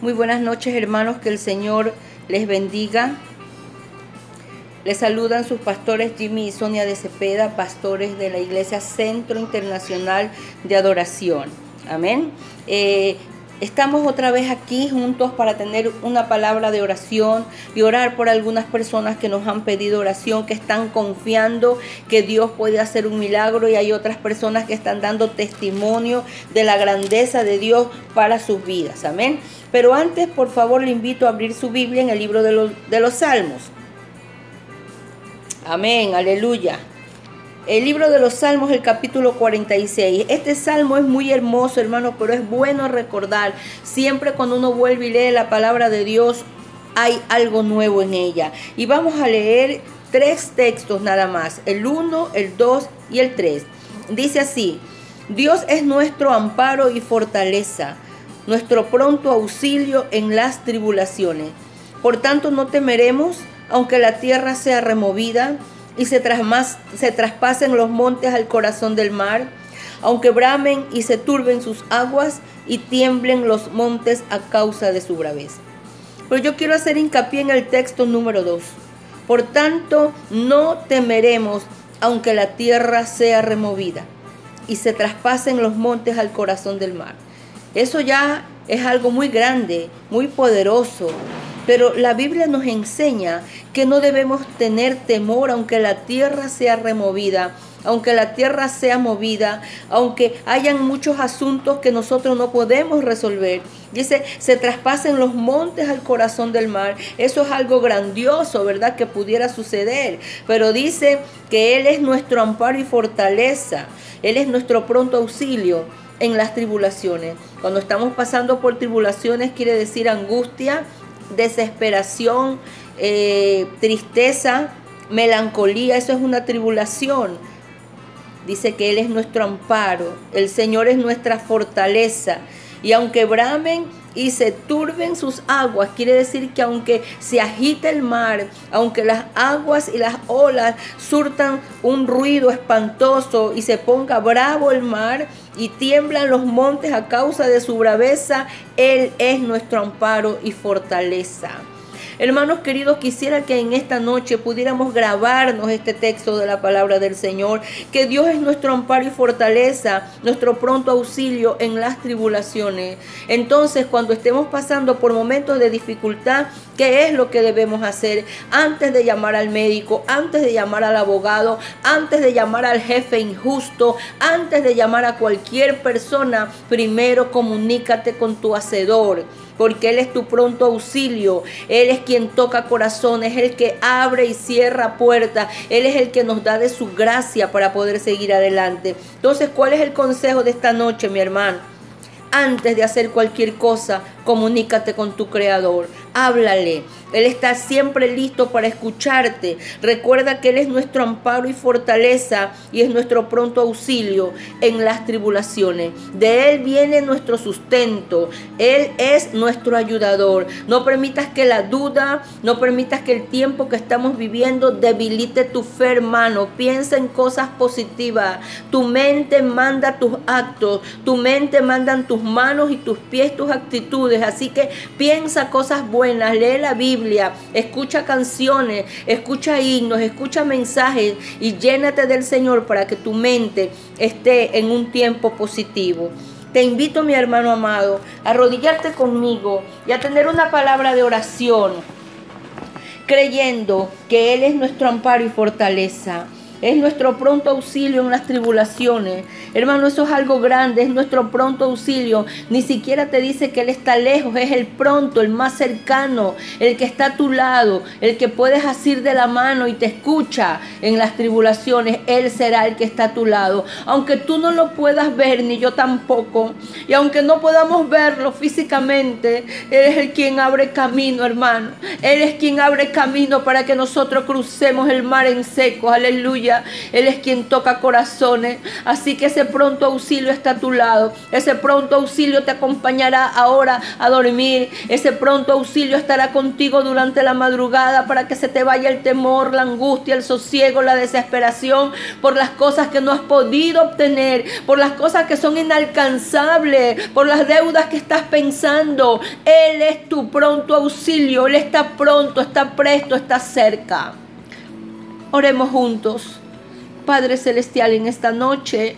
Muy buenas noches hermanos, que el Señor les bendiga. Les saludan sus pastores Jimmy y Sonia de Cepeda, pastores de la Iglesia Centro Internacional de Adoración. Amén. Eh, Estamos otra vez aquí juntos para tener una palabra de oración y orar por algunas personas que nos han pedido oración, que están confiando que Dios puede hacer un milagro y hay otras personas que están dando testimonio de la grandeza de Dios para sus vidas. Amén. Pero antes, por favor, le invito a abrir su Biblia en el libro de los, de los Salmos. Amén, aleluya. El libro de los Salmos, el capítulo 46. Este salmo es muy hermoso, hermano, pero es bueno recordar. Siempre cuando uno vuelve y lee la palabra de Dios, hay algo nuevo en ella. Y vamos a leer tres textos nada más, el 1, el 2 y el 3. Dice así, Dios es nuestro amparo y fortaleza, nuestro pronto auxilio en las tribulaciones. Por tanto, no temeremos, aunque la tierra sea removida y se, se traspasen los montes al corazón del mar, aunque bramen y se turben sus aguas y tiemblen los montes a causa de su braveza. Pero yo quiero hacer hincapié en el texto número 2. Por tanto, no temeremos aunque la tierra sea removida y se traspasen los montes al corazón del mar. Eso ya es algo muy grande, muy poderoso, pero la Biblia nos enseña que no debemos tener temor aunque la tierra sea removida, aunque la tierra sea movida, aunque hayan muchos asuntos que nosotros no podemos resolver. Dice, se traspasen los montes al corazón del mar. Eso es algo grandioso, ¿verdad? Que pudiera suceder. Pero dice que Él es nuestro amparo y fortaleza. Él es nuestro pronto auxilio en las tribulaciones. Cuando estamos pasando por tribulaciones quiere decir angustia, desesperación, eh, tristeza, melancolía, eso es una tribulación. Dice que Él es nuestro amparo, el Señor es nuestra fortaleza. Y aunque bramen y se turben sus aguas, quiere decir que aunque se agite el mar, aunque las aguas y las olas surtan un ruido espantoso y se ponga bravo el mar y tiemblan los montes a causa de su braveza, Él es nuestro amparo y fortaleza. Hermanos queridos, quisiera que en esta noche pudiéramos grabarnos este texto de la palabra del Señor, que Dios es nuestro amparo y fortaleza, nuestro pronto auxilio en las tribulaciones. Entonces, cuando estemos pasando por momentos de dificultad, ¿qué es lo que debemos hacer antes de llamar al médico, antes de llamar al abogado, antes de llamar al jefe injusto, antes de llamar a cualquier persona? Primero comunícate con tu hacedor porque Él es tu pronto auxilio. Él es quien toca corazones, es el que abre y cierra puertas. Él es el que nos da de su gracia para poder seguir adelante. Entonces, ¿cuál es el consejo de esta noche, mi hermano? Antes de hacer cualquier cosa, comunícate con tu Creador. Háblale. Él está siempre listo para escucharte. Recuerda que Él es nuestro amparo y fortaleza y es nuestro pronto auxilio en las tribulaciones. De Él viene nuestro sustento. Él es nuestro ayudador. No permitas que la duda, no permitas que el tiempo que estamos viviendo debilite tu fe, hermano. Piensa en cosas positivas. Tu mente manda tus actos. Tu mente mandan tus manos y tus pies tus actitudes. Así que piensa cosas buenas. Lee la Biblia escucha canciones, escucha himnos, escucha mensajes y llénate del Señor para que tu mente esté en un tiempo positivo. Te invito, mi hermano amado, a arrodillarte conmigo y a tener una palabra de oración, creyendo que Él es nuestro amparo y fortaleza. Es nuestro pronto auxilio en las tribulaciones. Hermano, eso es algo grande, es nuestro pronto auxilio. Ni siquiera te dice que Él está lejos, es el pronto, el más cercano, el que está a tu lado, el que puedes asir de la mano y te escucha en las tribulaciones. Él será el que está a tu lado. Aunque tú no lo puedas ver, ni yo tampoco. Y aunque no podamos verlo físicamente, Él es el quien abre camino, hermano. Él es quien abre camino para que nosotros crucemos el mar en seco. Aleluya Él es quien toca corazones. Así que ese pronto auxilio está a tu lado. Ese pronto auxilio te acompañará ahora a dormir. Ese pronto auxilio estará contigo durante la madrugada para que se te vaya el temor, la angustia, el sosiego, la desesperación por las cosas que no has podido obtener, por las cosas que son inalcanzables, por las deudas que estás pensando. Él es tu pronto auxilio. Él está pronto, está presto, está cerca. Oremos juntos. Padre Celestial, en esta noche,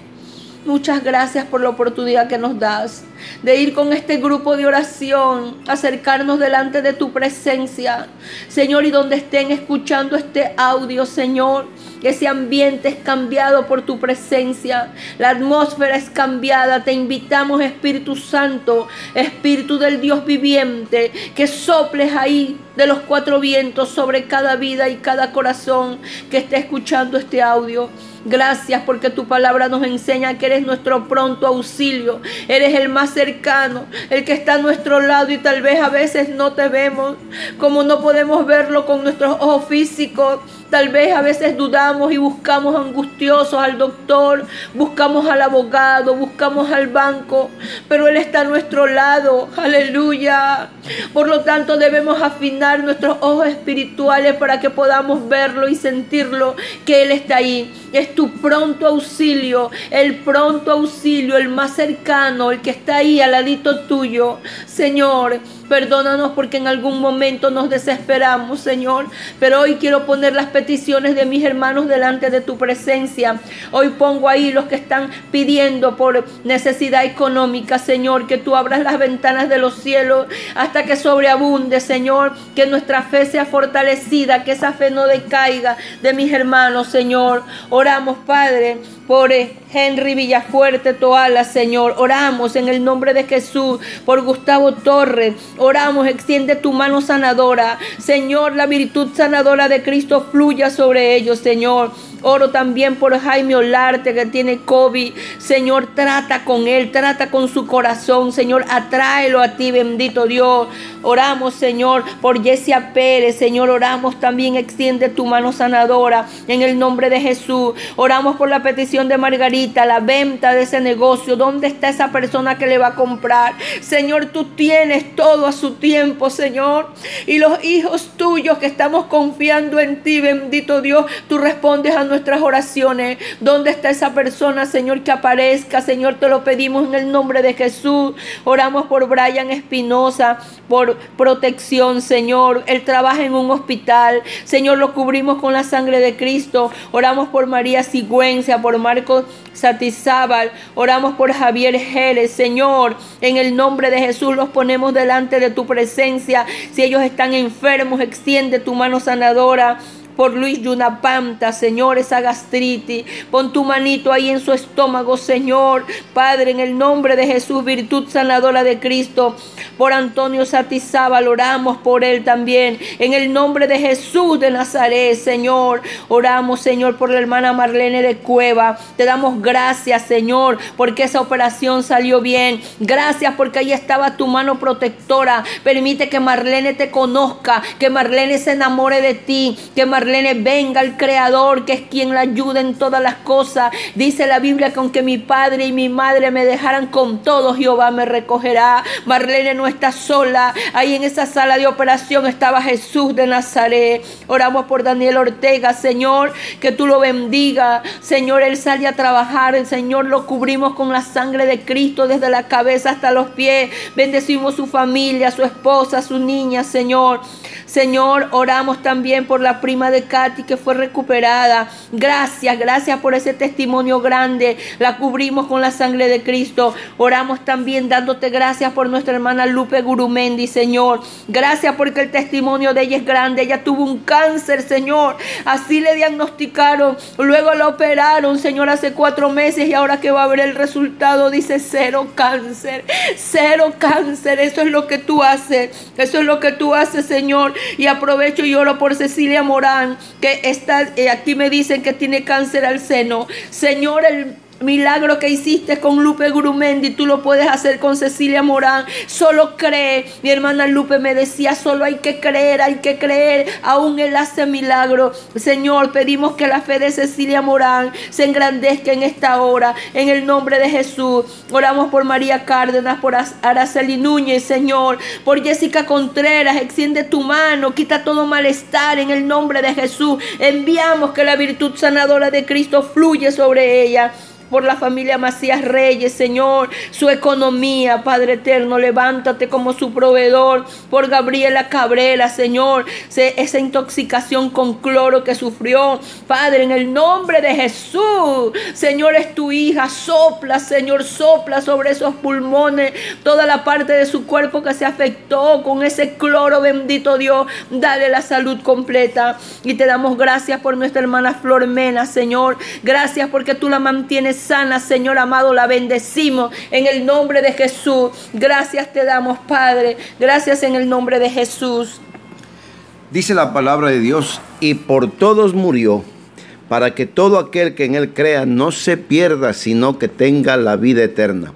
muchas gracias por la oportunidad que nos das de ir con este grupo de oración, acercarnos delante de tu presencia. Señor, y donde estén escuchando este audio, Señor, ese ambiente es cambiado por tu presencia. La atmósfera es cambiada. Te invitamos, Espíritu Santo, Espíritu del Dios viviente, que soples ahí de los cuatro vientos sobre cada vida y cada corazón que esté escuchando este audio. Gracias porque tu palabra nos enseña que eres nuestro pronto auxilio. Eres el más cercano, el que está a nuestro lado y tal vez a veces no te vemos, como no podemos verlo con nuestros ojos físicos. Tal vez a veces dudamos y buscamos angustiosos al doctor, buscamos al abogado, buscamos al banco, pero Él está a nuestro lado. Aleluya. Por lo tanto debemos afinar nuestros ojos espirituales para que podamos verlo y sentirlo, que Él está ahí. Es tu pronto auxilio, el pronto auxilio, el más cercano, el que está ahí al ladito tuyo. Señor, Perdónanos porque en algún momento nos desesperamos, Señor. Pero hoy quiero poner las peticiones de mis hermanos delante de tu presencia. Hoy pongo ahí los que están pidiendo por necesidad económica, Señor. Que tú abras las ventanas de los cielos hasta que sobreabunde, Señor. Que nuestra fe sea fortalecida, que esa fe no decaiga de mis hermanos, Señor. Oramos, Padre, por Henry Villafuerte Toala, Señor. Oramos en el nombre de Jesús por Gustavo Torres. Oramos, extiende tu mano sanadora. Señor, la virtud sanadora de Cristo fluya sobre ellos, Señor. Oro también por Jaime Olarte que tiene COVID. Señor, trata con él, trata con su corazón. Señor, atráelo a ti, bendito Dios. Oramos, Señor, por Jessia Pérez. Señor, oramos también, extiende tu mano sanadora en el nombre de Jesús. Oramos por la petición de Margarita, la venta de ese negocio. ¿Dónde está esa persona que le va a comprar? Señor, tú tienes todo a su tiempo, Señor. Y los hijos tuyos que estamos confiando en ti, bendito Dios, tú respondes a nuestras oraciones. ¿Dónde está esa persona, Señor, que aparezca? Señor, te lo pedimos en el nombre de Jesús. Oramos por Brian Espinosa, por protección, Señor. Él trabaja en un hospital. Señor, lo cubrimos con la sangre de Cristo. Oramos por María Sigüencia, por Marcos Satizábal. Oramos por Javier Jerez. Señor, en el nombre de Jesús los ponemos delante de tu presencia. Si ellos están enfermos, extiende tu mano sanadora por Luis Yunapanta, Señor, esa gastritis. Pon tu manito ahí en su estómago, Señor. Padre, en el nombre de Jesús, virtud sanadora de Cristo. Por Antonio Satizábal, oramos por él también. En el nombre de Jesús de Nazaret, Señor. Oramos, Señor, por la hermana Marlene de Cueva. Te damos gracias, Señor, porque esa operación salió bien. Gracias porque ahí estaba tu mano protectora. Permite que Marlene te conozca, que Marlene se enamore de ti, que Marlene Marlene venga el Creador, que es quien la ayuda en todas las cosas. Dice la Biblia que aunque mi padre y mi madre me dejaran con todo, Jehová me recogerá. Marlene no está sola. Ahí en esa sala de operación estaba Jesús de Nazaret. Oramos por Daniel Ortega, Señor, que tú lo bendiga. Señor, él sale a trabajar. El Señor lo cubrimos con la sangre de Cristo desde la cabeza hasta los pies. Bendecimos su familia, su esposa, su niña, Señor. Señor, oramos también por la prima de Katy que fue recuperada. Gracias, gracias por ese testimonio grande. La cubrimos con la sangre de Cristo. Oramos también dándote gracias por nuestra hermana Lupe Gurumendi, Señor. Gracias porque el testimonio de ella es grande. Ella tuvo un cáncer, Señor. Así le diagnosticaron. Luego la operaron, Señor, hace cuatro meses y ahora que va a ver el resultado dice cero cáncer. Cero cáncer. Eso es lo que tú haces. Eso es lo que tú haces, Señor. Y aprovecho y oro por Cecilia Morán, que está, eh, aquí me dicen que tiene cáncer al seno. Señor, el milagro que hiciste con Lupe Grumendi, tú lo puedes hacer con Cecilia Morán. Solo cree. Mi hermana Lupe me decía, solo hay que creer, hay que creer. Aún Él hace milagro. Señor, pedimos que la fe de Cecilia Morán se engrandezca en esta hora. En el nombre de Jesús. Oramos por María Cárdenas, por Araceli Núñez, Señor. Por Jessica Contreras. Extiende tu mano. Quita todo malestar en el nombre de Jesús. Enviamos que la virtud sanadora de Cristo fluye sobre ella por la familia Macías Reyes, Señor, su economía, Padre eterno, levántate como su proveedor, por Gabriela Cabrera, Señor, esa intoxicación con cloro que sufrió, Padre, en el nombre de Jesús, Señor, es tu hija, sopla, Señor, sopla sobre esos pulmones, toda la parte de su cuerpo que se afectó con ese cloro, bendito Dios, dale la salud completa. Y te damos gracias por nuestra hermana Flor Mena, Señor, gracias porque tú la mantienes sana, Señor amado, la bendecimos en el nombre de Jesús. Gracias te damos, Padre. Gracias en el nombre de Jesús. Dice la palabra de Dios, y por todos murió, para que todo aquel que en él crea no se pierda, sino que tenga la vida eterna.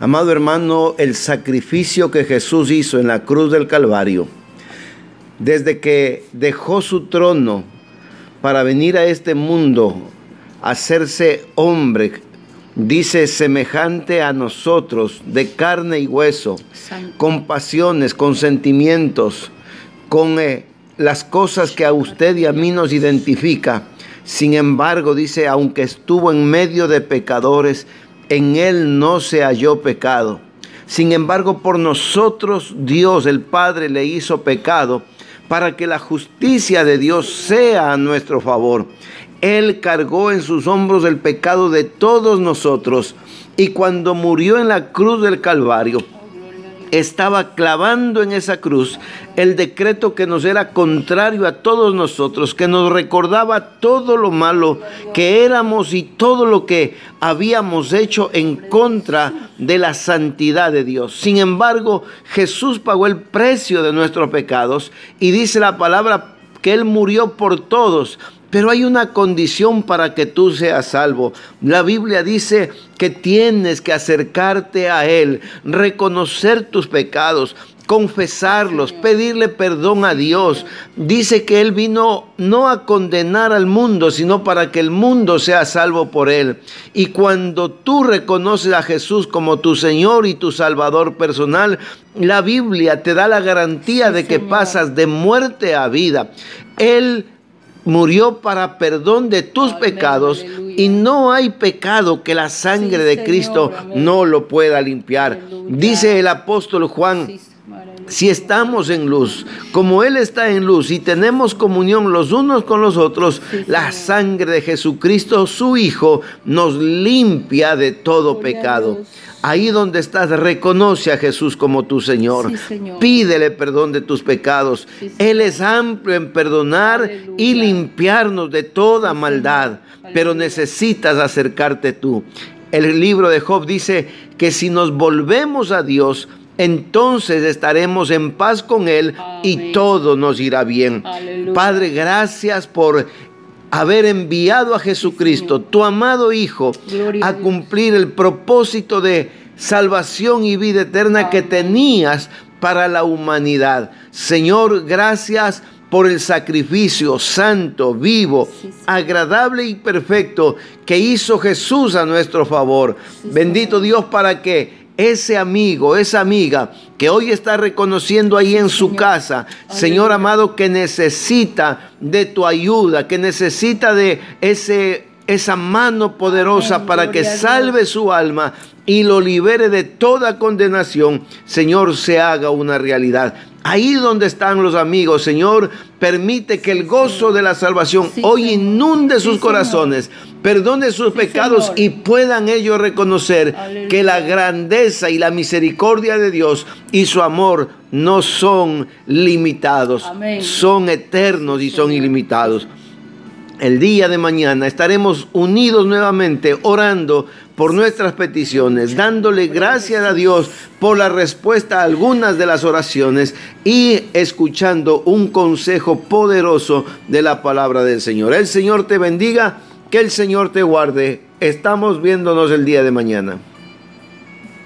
Amado hermano, el sacrificio que Jesús hizo en la cruz del Calvario, desde que dejó su trono para venir a este mundo hacerse hombre, dice, semejante a nosotros, de carne y hueso, con pasiones, con sentimientos, con eh, las cosas que a usted y a mí nos identifica. Sin embargo, dice, aunque estuvo en medio de pecadores, en él no se halló pecado. Sin embargo, por nosotros Dios, el Padre, le hizo pecado para que la justicia de Dios sea a nuestro favor. Él cargó en sus hombros el pecado de todos nosotros y cuando murió en la cruz del Calvario, estaba clavando en esa cruz el decreto que nos era contrario a todos nosotros, que nos recordaba todo lo malo que éramos y todo lo que habíamos hecho en contra de la santidad de Dios. Sin embargo, Jesús pagó el precio de nuestros pecados y dice la palabra que Él murió por todos, pero hay una condición para que tú seas salvo. La Biblia dice que tienes que acercarte a Él, reconocer tus pecados, confesarlos, pedirle perdón a Dios. Dice que Él vino no a condenar al mundo, sino para que el mundo sea salvo por Él. Y cuando tú reconoces a Jesús como tu Señor y tu Salvador personal, la Biblia te da la garantía de que pasas de muerte a vida. Él murió para perdón de tus pecados y no hay pecado que la sangre de Cristo no lo pueda limpiar. Dice el apóstol Juan. Si estamos en luz, como Él está en luz y tenemos comunión los unos con los otros, la sangre de Jesucristo, su Hijo, nos limpia de todo pecado. Ahí donde estás, reconoce a Jesús como tu Señor. Pídele perdón de tus pecados. Él es amplio en perdonar y limpiarnos de toda maldad. Pero necesitas acercarte tú. El libro de Job dice que si nos volvemos a Dios, entonces estaremos en paz con Él y todo nos irá bien. Padre, gracias por haber enviado a Jesucristo, tu amado Hijo, a cumplir el propósito de salvación y vida eterna que tenías para la humanidad. Señor, gracias por el sacrificio santo, vivo, agradable y perfecto que hizo Jesús a nuestro favor. Bendito Dios para que ese amigo, esa amiga que hoy está reconociendo ahí en su casa, Señor amado, que necesita de tu ayuda, que necesita de ese esa mano poderosa para que salve su alma y lo libere de toda condenación, Señor, se haga una realidad. Ahí donde están los amigos, Señor, permite que el gozo de la salvación hoy inunde sus corazones, perdone sus pecados y puedan ellos reconocer que la grandeza y la misericordia de Dios y su amor no son limitados, son eternos y son ilimitados el día de mañana estaremos unidos nuevamente orando por nuestras peticiones, dándole gracias a Dios por la respuesta a algunas de las oraciones y escuchando un consejo poderoso de la palabra del Señor. El Señor te bendiga Que el Señor te guarde. Estamos viéndonos el día de mañana.